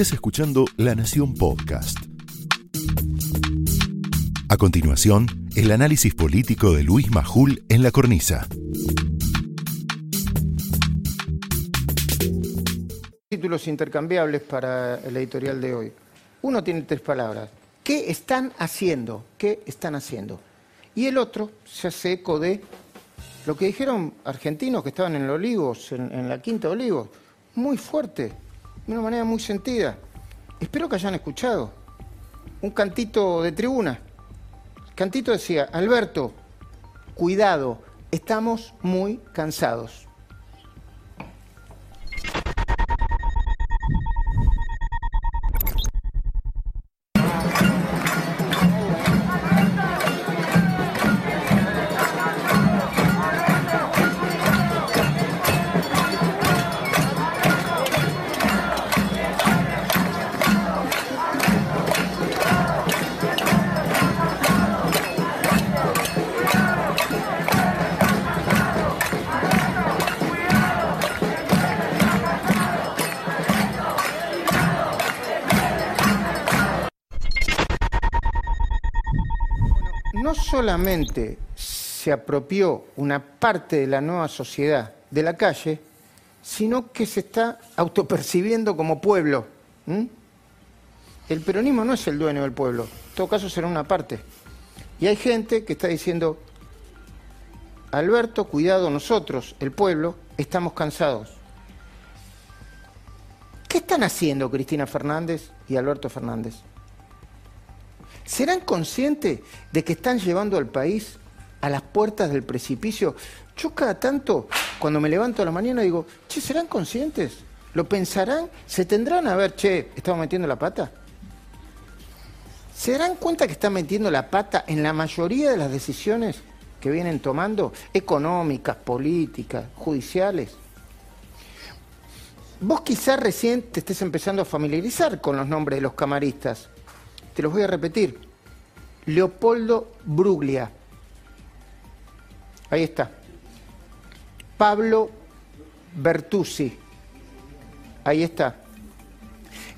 Estás escuchando La Nación Podcast. A continuación, el análisis político de Luis Majul en la cornisa. Títulos intercambiables para el editorial de hoy. Uno tiene tres palabras. ¿Qué están haciendo? ¿Qué están haciendo? Y el otro se hace eco de lo que dijeron argentinos que estaban en los Olivos, en, en la Quinta Olivos. Muy fuerte, de una manera muy sentida. Espero que hayan escuchado. Un cantito de tribuna. El cantito decía, Alberto, cuidado, estamos muy cansados. Solamente se apropió una parte de la nueva sociedad de la calle, sino que se está autopercibiendo como pueblo. El peronismo no es el dueño del pueblo, en todo caso será una parte. Y hay gente que está diciendo, Alberto, cuidado, nosotros, el pueblo, estamos cansados. ¿Qué están haciendo Cristina Fernández y Alberto Fernández? ¿Serán conscientes de que están llevando al país a las puertas del precipicio? Yo cada tanto, cuando me levanto a la mañana, digo, che, ¿serán conscientes? ¿Lo pensarán? ¿Se tendrán a ver, che, estamos metiendo la pata? ¿Se darán cuenta que están metiendo la pata en la mayoría de las decisiones que vienen tomando? Económicas, políticas, judiciales. Vos quizás recién te estés empezando a familiarizar con los nombres de los camaristas. Te los voy a repetir. Leopoldo Bruglia. Ahí está. Pablo Bertuzzi. Ahí está.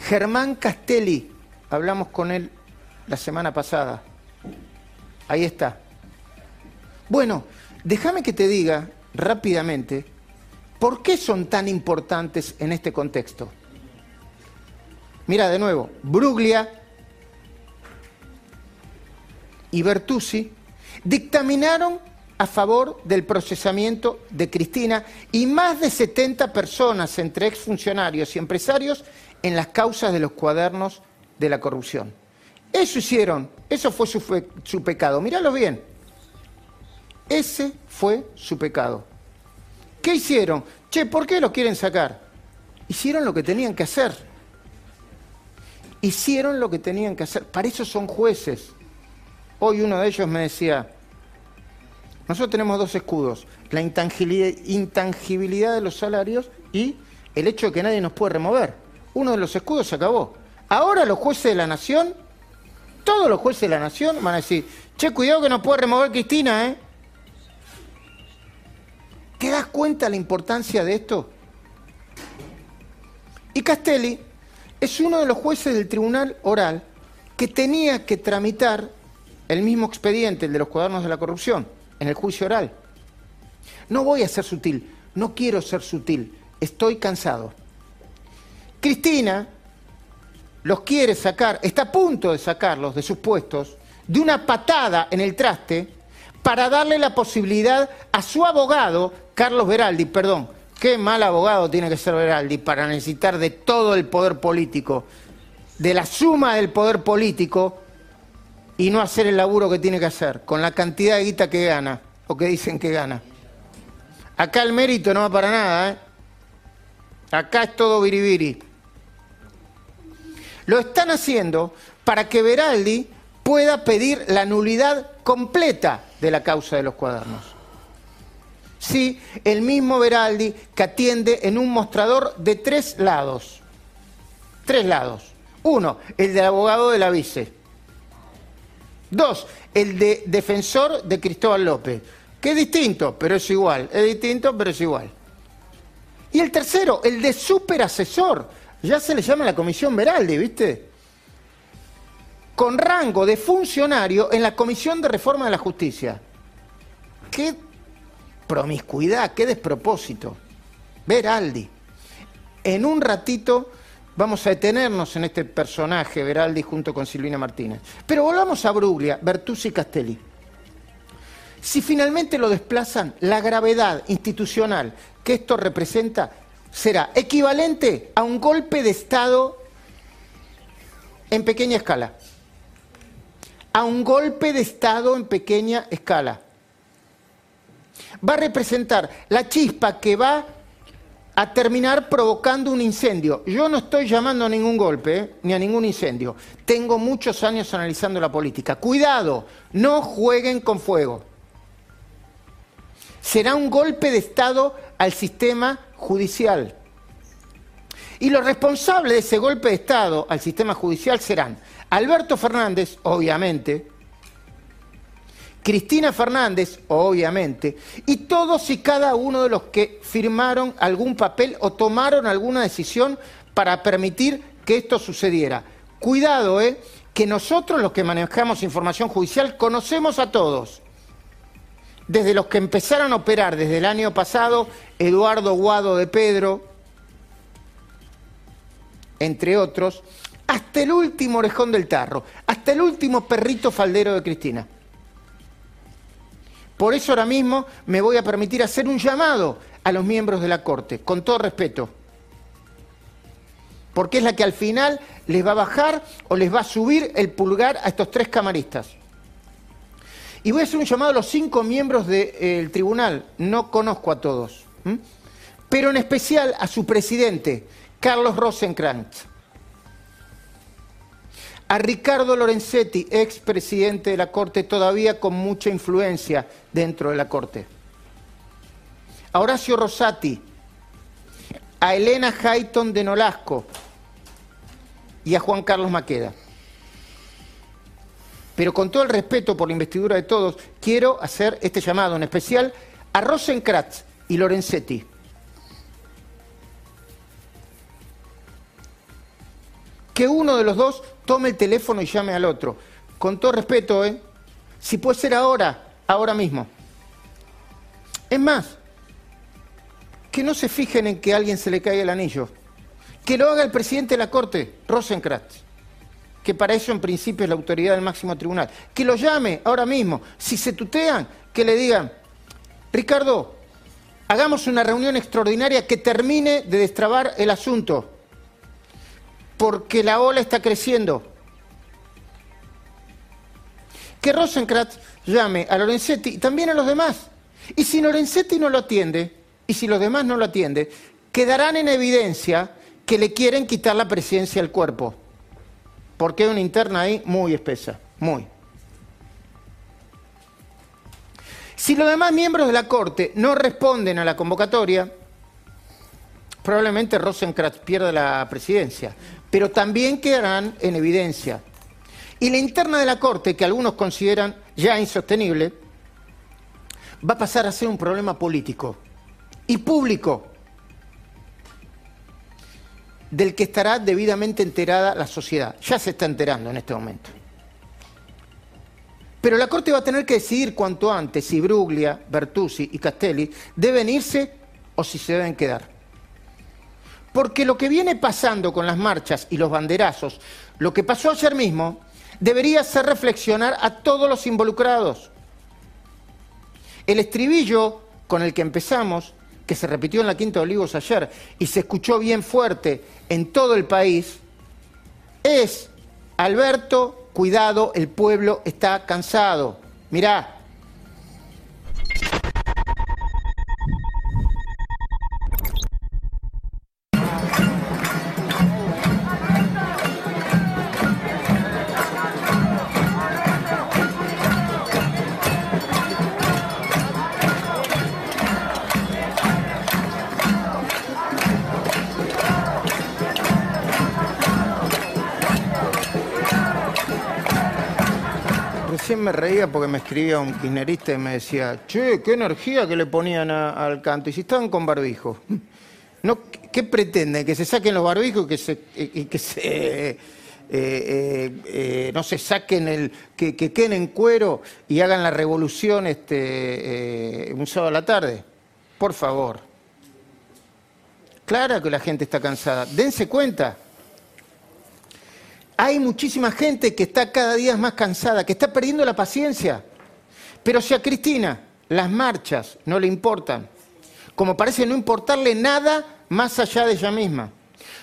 Germán Castelli. Hablamos con él la semana pasada. Ahí está. Bueno, déjame que te diga rápidamente por qué son tan importantes en este contexto. Mira, de nuevo, Bruglia y Bertuzzi dictaminaron a favor del procesamiento de Cristina y más de 70 personas, entre exfuncionarios y empresarios, en las causas de los cuadernos de la corrupción. Eso hicieron, eso fue su, pecado. Míralo bien. Ese fue su pecado. ¿Qué hicieron? Che, ¿por qué lo quieren sacar? Hicieron lo que tenían que hacer. Hicieron lo que tenían que hacer. Para eso son jueces. Hoy uno de ellos me decía, nosotros tenemos dos escudos, la intangibilidad, de los salarios y el hecho de que nadie nos puede remover. Uno de los escudos se acabó. Ahora los jueces de la nación, todos los jueces de la nación van a decir, che, cuidado que nos puede remover Cristina, ¿eh? ¿Te das cuenta la importancia de esto? Y Castelli es uno de los jueces del tribunal oral que tenía que tramitar el mismo expediente, el de los cuadernos de la corrupción, en el juicio oral. No voy a ser sutil, no quiero ser sutil, estoy cansado. Cristina los quiere sacar, está a punto de sacarlos de sus puestos, de una patada en el traste, para darle la posibilidad a su abogado, Carlos Beraldi, perdón, qué mal abogado tiene que ser Beraldi para necesitar de todo el poder político, de la suma del poder político y no hacer el laburo que tiene que hacer, con la cantidad de guita que gana, o que dicen que gana. Acá el mérito no va para nada, ¿eh? Acá es todo biribiri. Lo están haciendo para que Beraldi pueda pedir la nulidad completa de la causa de los cuadernos. Sí, el mismo Beraldi que atiende en un mostrador de tres lados. Tres lados. Uno, el del abogado de la vice. Dos, el de defensor de Cristóbal López. Que es distinto, pero es igual. Es distinto, pero es igual. Y el tercero, el de superasesor Ya se le llama la Comisión Veraldi, ¿viste? Con rango de funcionario en la Comisión de Reforma de la Justicia. Qué promiscuidad, qué despropósito. Veraldi. En un ratito vamos a detenernos en este personaje, Veraldi, junto con Silvina Martínez. Pero volvamos a Bruglia, Bertuzzi y Castelli. Si finalmente lo desplazan, la gravedad institucional que esto representa será equivalente a un golpe de Estado en pequeña escala. A un golpe de Estado en pequeña escala. Va a representar la chispa que va a terminar provocando un incendio. Yo no estoy llamando a ningún golpe, ¿eh? ni a ningún incendio. Tengo muchos años analizando la política. Cuidado, no jueguen con fuego. Será un golpe de Estado al sistema judicial. Y los responsables de ese golpe de Estado al sistema judicial serán Alberto Fernández, obviamente, Cristina Fernández, obviamente, y todos y cada uno de los que firmaron algún papel o tomaron alguna decisión para permitir que esto sucediera. Cuidado, ¿eh? que nosotros los que manejamos información judicial conocemos a todos. Desde los que empezaron a operar desde el año pasado, Eduardo Guado de Pedro, entre otros, hasta el último orejón del tarro, hasta el último perrito faldero de Cristina. Por eso ahora mismo me voy a permitir hacer un llamado a los miembros de la Corte, con todo respeto. Porque es la que al final les va a bajar o les va a subir el pulgar a estos tres camaristas. Y voy a hacer un llamado a los cinco miembros del tribunal, no conozco a todos, pero en especial a su presidente, Carlos Rosenkrantz a Ricardo Lorenzetti, ex presidente de la Corte, todavía con mucha influencia dentro de la Corte. A Horacio Rosati, a Elena Hayton de Nolasco y a Juan Carlos Maqueda. Pero con todo el respeto por la investidura de todos, quiero hacer este llamado en especial a Rosenkratz y Lorenzetti. Que uno de los dos tome el teléfono y llame al otro. Con todo respeto, ¿eh? Si puede ser ahora, ahora mismo. Es más, que no se fijen en que a alguien se le caiga el anillo. Que lo haga el presidente de la Corte, Rosenkrantz, que para eso en principio es la autoridad del máximo tribunal. Que lo llame ahora mismo. Si se tutean, que le digan, Ricardo, hagamos una reunión extraordinaria que termine de destrabar el asunto porque la ola está creciendo. Que Rosenkrantz llame a Lorenzetti y también a los demás. Y si Lorenzetti no lo atiende, y si los demás no lo atienden, quedarán en evidencia que le quieren quitar la presidencia al cuerpo. Porque hay una interna ahí muy espesa, muy. Si los demás miembros de la Corte no responden a la convocatoria, probablemente Rosenkrantz pierda la presidencia pero también quedarán en evidencia. Y la interna de la Corte, que algunos consideran ya insostenible, va a pasar a ser un problema político y público del que estará debidamente enterada la sociedad. Ya se está enterando en este momento. Pero la Corte va a tener que decidir cuanto antes si Bruglia, Bertuzzi y Castelli deben irse o si se deben quedar. Porque lo que viene pasando con las marchas y los banderazos, lo que pasó ayer mismo, debería hacer reflexionar a todos los involucrados. El estribillo con el que empezamos, que se repitió en la Quinta de Olivos ayer y se escuchó bien fuerte en todo el país, es, Alberto, cuidado, el pueblo está cansado. Mirá, me reía porque me escribía un kirchnerista y me decía, che, qué energía que le ponían al canto. Y si estaban con barbijo. No, ¿Qué pretenden? ¿Que se saquen los barbijos y que se, y que se eh, eh, eh, no se saquen el. Que, que, queden en cuero y hagan la revolución este, un sábado a la tarde? Por favor. Claro que la gente está cansada. Dense cuenta. Hay muchísima gente que está cada día más cansada, que está perdiendo la paciencia. Pero si a Cristina las marchas no le importan, como parece no importarle nada más allá de ella misma,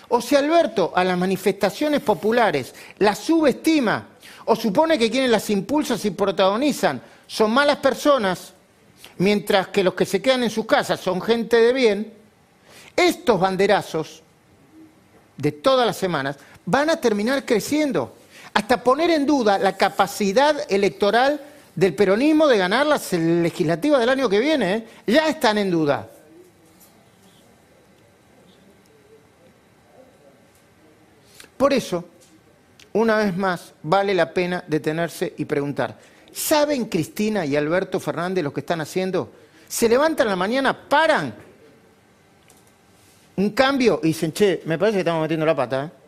o si Alberto a las manifestaciones populares las subestima o supone que quienes las impulsan y protagonizan son malas personas, mientras que los que se quedan en sus casas son gente de bien, estos banderazos de todas las semanas van a terminar creciendo, hasta poner en duda la capacidad electoral del peronismo de ganar las legislativas del año que viene. ¿eh? Ya están en duda. Por eso, una vez más, vale la pena detenerse y preguntar, ¿saben Cristina y Alberto Fernández lo que están haciendo? Se levantan en la mañana, paran un cambio y dicen, che, me parece que estamos metiendo la pata. ¿eh?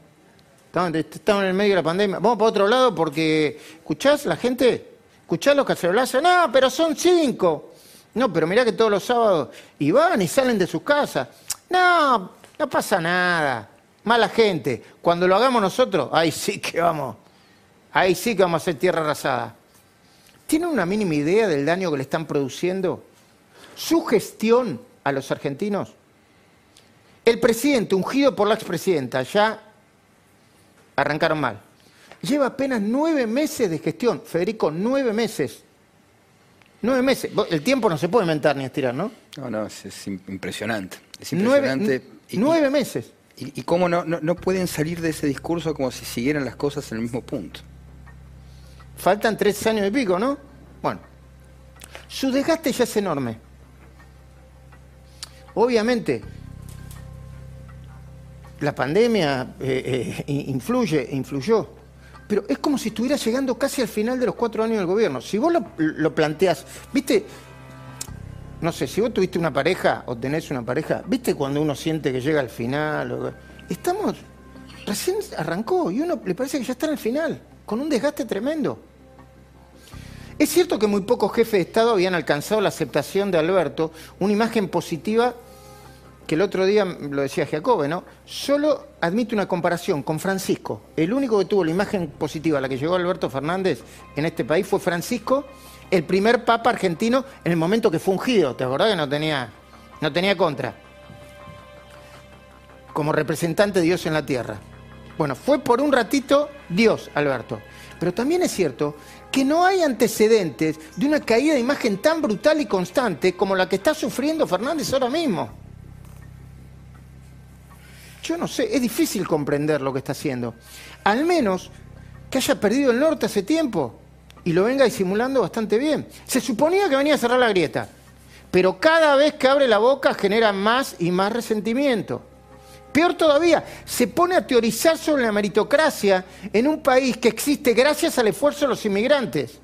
Estamos, en el medio de la pandemia. Vamos para otro lado porque, ¿escuchás la gente? ¿Escuchás los cacerolazos? No, pero son cinco. No, pero mirá que todos los sábados y van y salen de sus casas. No, no pasa nada. Mala gente. Cuando lo hagamos nosotros, ahí sí que vamos. Ahí sí que vamos a hacer tierra arrasada. ¿Tienen una mínima idea del daño que le están produciendo? Su gestión a los argentinos. El presidente, ungido por la expresidenta, ya arrancaron mal. Lleva apenas nueve meses de gestión. Federico, nueve meses. Nueve meses. El tiempo no se puede inventar ni estirar, ¿no? No, no, es, impresionante. Es impresionante. Nueve, meses. Y, cómo no, no, pueden salir de ese discurso como si siguieran las cosas en el mismo punto. Faltan tres años y pico, ¿no? Bueno, su desgaste ya es enorme. Obviamente, la pandemia eh, eh, influye, influyó, pero es como si estuviera llegando casi al final de los cuatro años del gobierno. Si vos lo, lo planteás, viste, no sé, si vos tuviste una pareja o tenés una pareja, viste cuando uno siente que llega al final, estamos, recién arrancó y uno le parece que ya está en el final, con un desgaste tremendo. Es cierto que muy pocos jefes de Estado habían alcanzado la aceptación de Alberto, una imagen positiva que el otro día lo decía Jacobe, ¿no? Solo admite una comparación con Francisco. El único que tuvo la imagen positiva a la que llegó Alberto Fernández en este país fue Francisco, el primer papa argentino en el momento que fue ungido. ¿Te acordás que no tenía, no tenía contra? Como representante de Dios en la tierra. Bueno, fue por un ratito Dios, Alberto. Pero también es cierto que no hay antecedentes de una caída de imagen tan brutal y constante como la que está sufriendo Fernández ahora mismo. Yo no sé, es difícil comprender lo que está haciendo. Al menos que haya perdido el norte hace tiempo y lo venga disimulando bastante bien. Se suponía que venía a cerrar la grieta, pero cada vez que abre la boca genera más y más resentimiento. Peor todavía, se pone a teorizar sobre la meritocracia en un país que existe gracias al esfuerzo de los inmigrantes.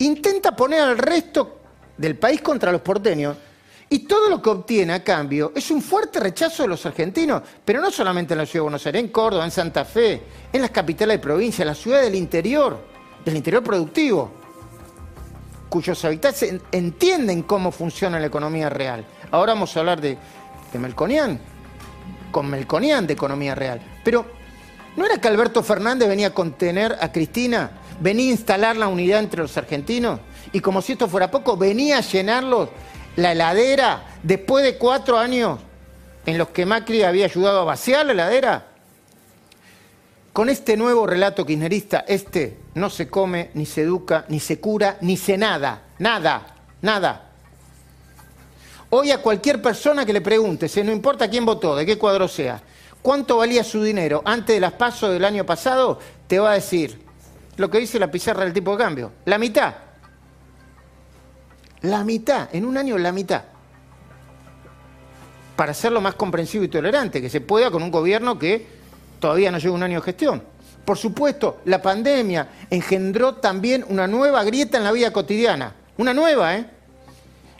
Intenta poner al resto del país contra los porteños y todo lo que obtiene a cambio es un fuerte rechazo de los argentinos, pero no solamente en la ciudad de Buenos Aires, en Córdoba, en Santa Fe, en las capitales de provincia, en las ciudades del interior, del interior productivo, cuyos habitantes entienden cómo funciona la economía real. Ahora vamos a hablar de, de Melconian, con Melconian de economía real. Pero, ¿no era que Alberto Fernández venía a contener a Cristina? Venía a instalar la unidad entre los argentinos y como si esto fuera poco, venía a llenarlos la heladera después de cuatro años en los que Macri había ayudado a vaciar la heladera? Con este nuevo relato kirchnerista, este no se come, ni se educa, ni se cura, ni se nada, nada, nada. Hoy a cualquier persona que le pregunte, no importa quién votó, de qué cuadro sea, cuánto valía su dinero antes de las pasos del año pasado, te va a decir lo que dice la pizarra del tipo de cambio, la mitad. La mitad, en un año la mitad. Para hacerlo más comprensivo y tolerante, que se pueda con un gobierno que todavía no lleva un año de gestión. Por supuesto, la pandemia engendró también una nueva grieta en la vida cotidiana. Una nueva, ¿eh?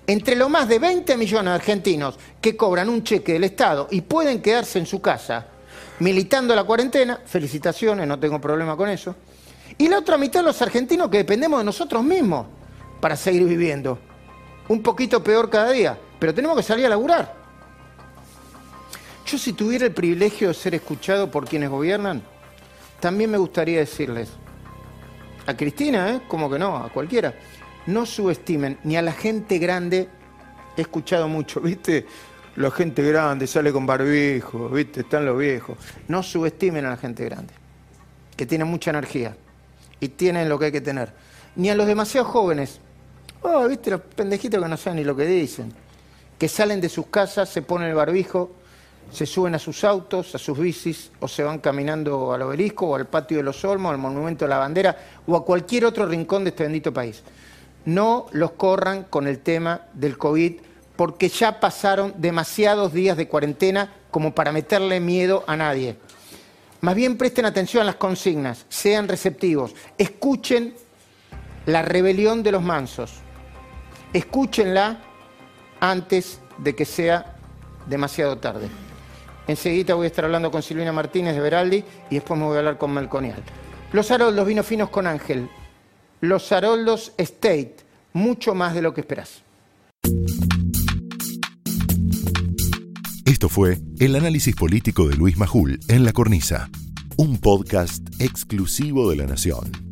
entre los más de 20 millones de argentinos que cobran un cheque del Estado y pueden quedarse en su casa militando la cuarentena, felicitaciones, no tengo problema con eso, y la otra mitad los argentinos que dependemos de nosotros mismos para seguir viviendo. Un poquito peor cada día, pero tenemos que salir a laburar. Yo si tuviera el privilegio de ser escuchado por quienes gobiernan, también me gustaría decirles, a Cristina, ¿eh? Como que no, a cualquiera, no subestimen ni a la gente grande, he escuchado mucho, ¿viste? La gente grande sale con barbijo, ¿viste? Están los viejos. No subestimen a la gente grande, que tiene mucha energía y tienen lo que hay que tener. Ni a los demasiado jóvenes, oh, ¿viste? Los pendejitos que no saben ni lo que dicen, que salen de sus casas, se ponen el barbijo, se suben a sus autos, a sus bicis, o se van caminando al obelisco, o al patio de los Olmos, al monumento de la bandera, o a cualquier otro rincón de este bendito país. No los corran con el tema del COVID, porque ya pasaron demasiados días de cuarentena como para meterle miedo a nadie. Más bien presten atención a las consignas, sean receptivos, escuchen la rebelión de los mansos, escúchenla antes de que sea demasiado tarde. Enseguida voy a estar hablando con Silvina Martínez de Veraldi y después me voy a hablar con Melconial. Los Haroldos, vino finos con Ángel. Los Haroldos State, mucho más de lo que esperás. Esto fue el análisis político de Luis Majul en La Cornisa, un podcast exclusivo de La Nación.